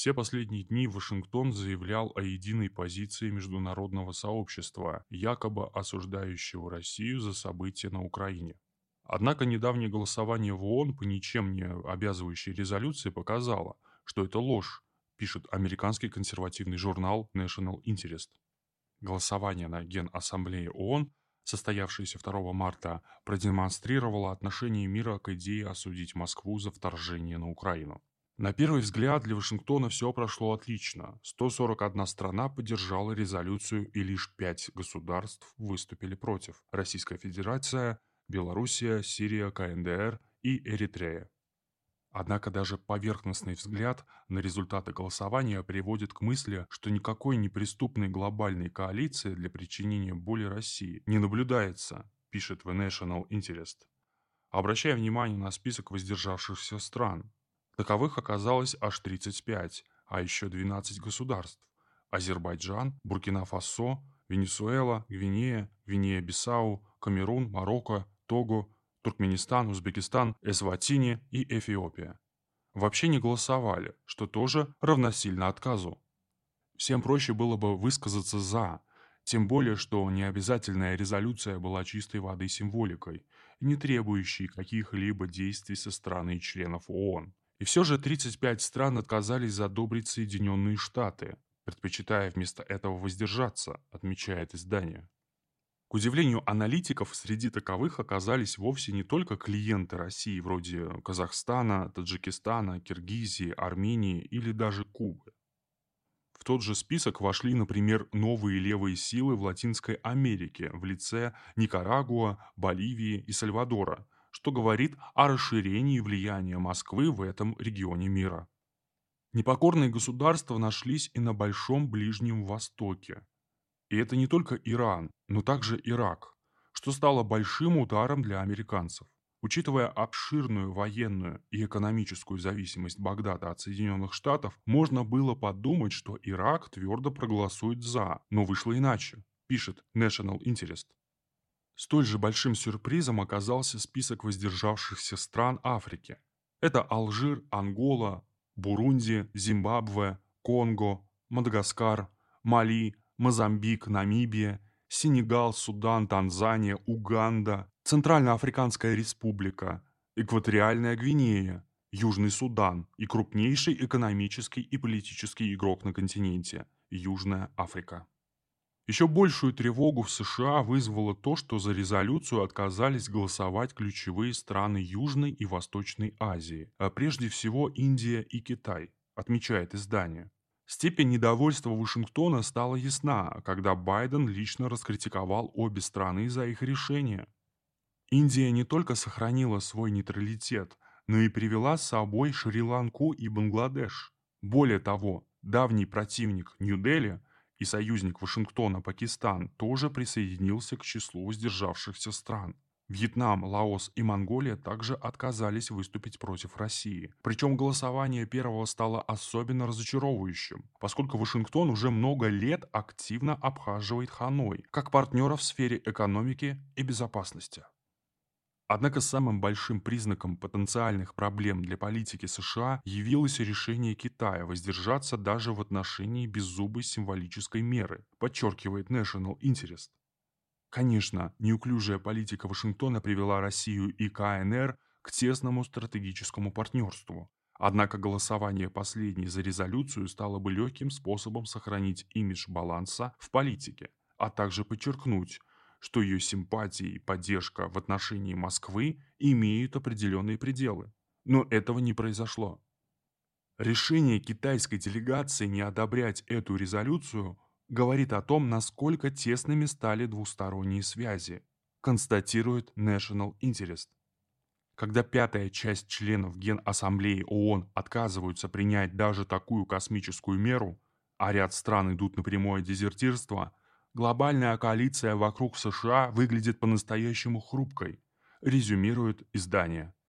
Все последние дни Вашингтон заявлял о единой позиции международного сообщества, якобы осуждающего Россию за события на Украине. Однако недавнее голосование в ООН по ничем не обязывающей резолюции показало, что это ложь, пишет американский консервативный журнал National Interest. Голосование на Генассамблее ООН, состоявшееся 2 марта, продемонстрировало отношение мира к идее осудить Москву за вторжение на Украину. На первый взгляд для Вашингтона все прошло отлично. 141 страна поддержала резолюцию и лишь пять государств выступили против. Российская Федерация, Белоруссия, Сирия, КНДР и Эритрея. Однако даже поверхностный взгляд на результаты голосования приводит к мысли, что никакой неприступной глобальной коалиции для причинения боли России не наблюдается, пишет The National Interest. Обращая внимание на список воздержавшихся стран, таковых оказалось аж 35, а еще 12 государств – Азербайджан, Буркина-Фасо, Венесуэла, Гвинея, Гвинея-Бисау, Камерун, Марокко, Того, Туркменистан, Узбекистан, Эсватини и Эфиопия. Вообще не голосовали, что тоже равносильно отказу. Всем проще было бы высказаться «за», тем более, что необязательная резолюция была чистой воды символикой, не требующей каких-либо действий со стороны членов ООН. И все же 35 стран отказались задобрить Соединенные Штаты, предпочитая вместо этого воздержаться, отмечает издание. К удивлению аналитиков, среди таковых оказались вовсе не только клиенты России вроде Казахстана, Таджикистана, Киргизии, Армении или даже Кубы. В тот же список вошли, например, новые левые силы в Латинской Америке в лице Никарагуа, Боливии и Сальвадора, что говорит о расширении влияния Москвы в этом регионе мира. Непокорные государства нашлись и на Большом Ближнем Востоке. И это не только Иран, но также Ирак, что стало большим ударом для американцев. Учитывая обширную военную и экономическую зависимость Багдада от Соединенных Штатов, можно было подумать, что Ирак твердо проголосует «за», но вышло иначе, пишет National Interest. Столь же большим сюрпризом оказался список воздержавшихся стран Африки. Это Алжир, Ангола, Бурунди, Зимбабве, Конго, Мадагаскар, Мали, Мозамбик, Намибия, Сенегал, Судан, Танзания, Уганда, Центральноафриканская республика, Экваториальная Гвинея, Южный Судан и крупнейший экономический и политический игрок на континенте – Южная Африка. Еще большую тревогу в США вызвало то, что за резолюцию отказались голосовать ключевые страны Южной и Восточной Азии, а прежде всего Индия и Китай, отмечает издание. Степень недовольства Вашингтона стала ясна, когда Байден лично раскритиковал обе страны за их решение. Индия не только сохранила свой нейтралитет, но и привела с собой Шри-Ланку и Бангладеш. Более того, давний противник Нью-Дели и союзник Вашингтона Пакистан тоже присоединился к числу воздержавшихся стран. Вьетнам, Лаос и Монголия также отказались выступить против России. Причем голосование первого стало особенно разочаровывающим, поскольку Вашингтон уже много лет активно обхаживает Ханой, как партнера в сфере экономики и безопасности. Однако самым большим признаком потенциальных проблем для политики США явилось решение Китая воздержаться даже в отношении беззубой символической меры, подчеркивает National Interest. Конечно, неуклюжая политика Вашингтона привела Россию и КНР к тесному стратегическому партнерству. Однако голосование последней за резолюцию стало бы легким способом сохранить имидж баланса в политике, а также подчеркнуть, что ее симпатии и поддержка в отношении Москвы имеют определенные пределы. Но этого не произошло. Решение китайской делегации не одобрять эту резолюцию говорит о том, насколько тесными стали двусторонние связи, констатирует National Interest. Когда пятая часть членов Генассамблеи ООН отказываются принять даже такую космическую меру, а ряд стран идут на прямое дезертирство, глобальная коалиция вокруг США выглядит по-настоящему хрупкой, резюмирует издание.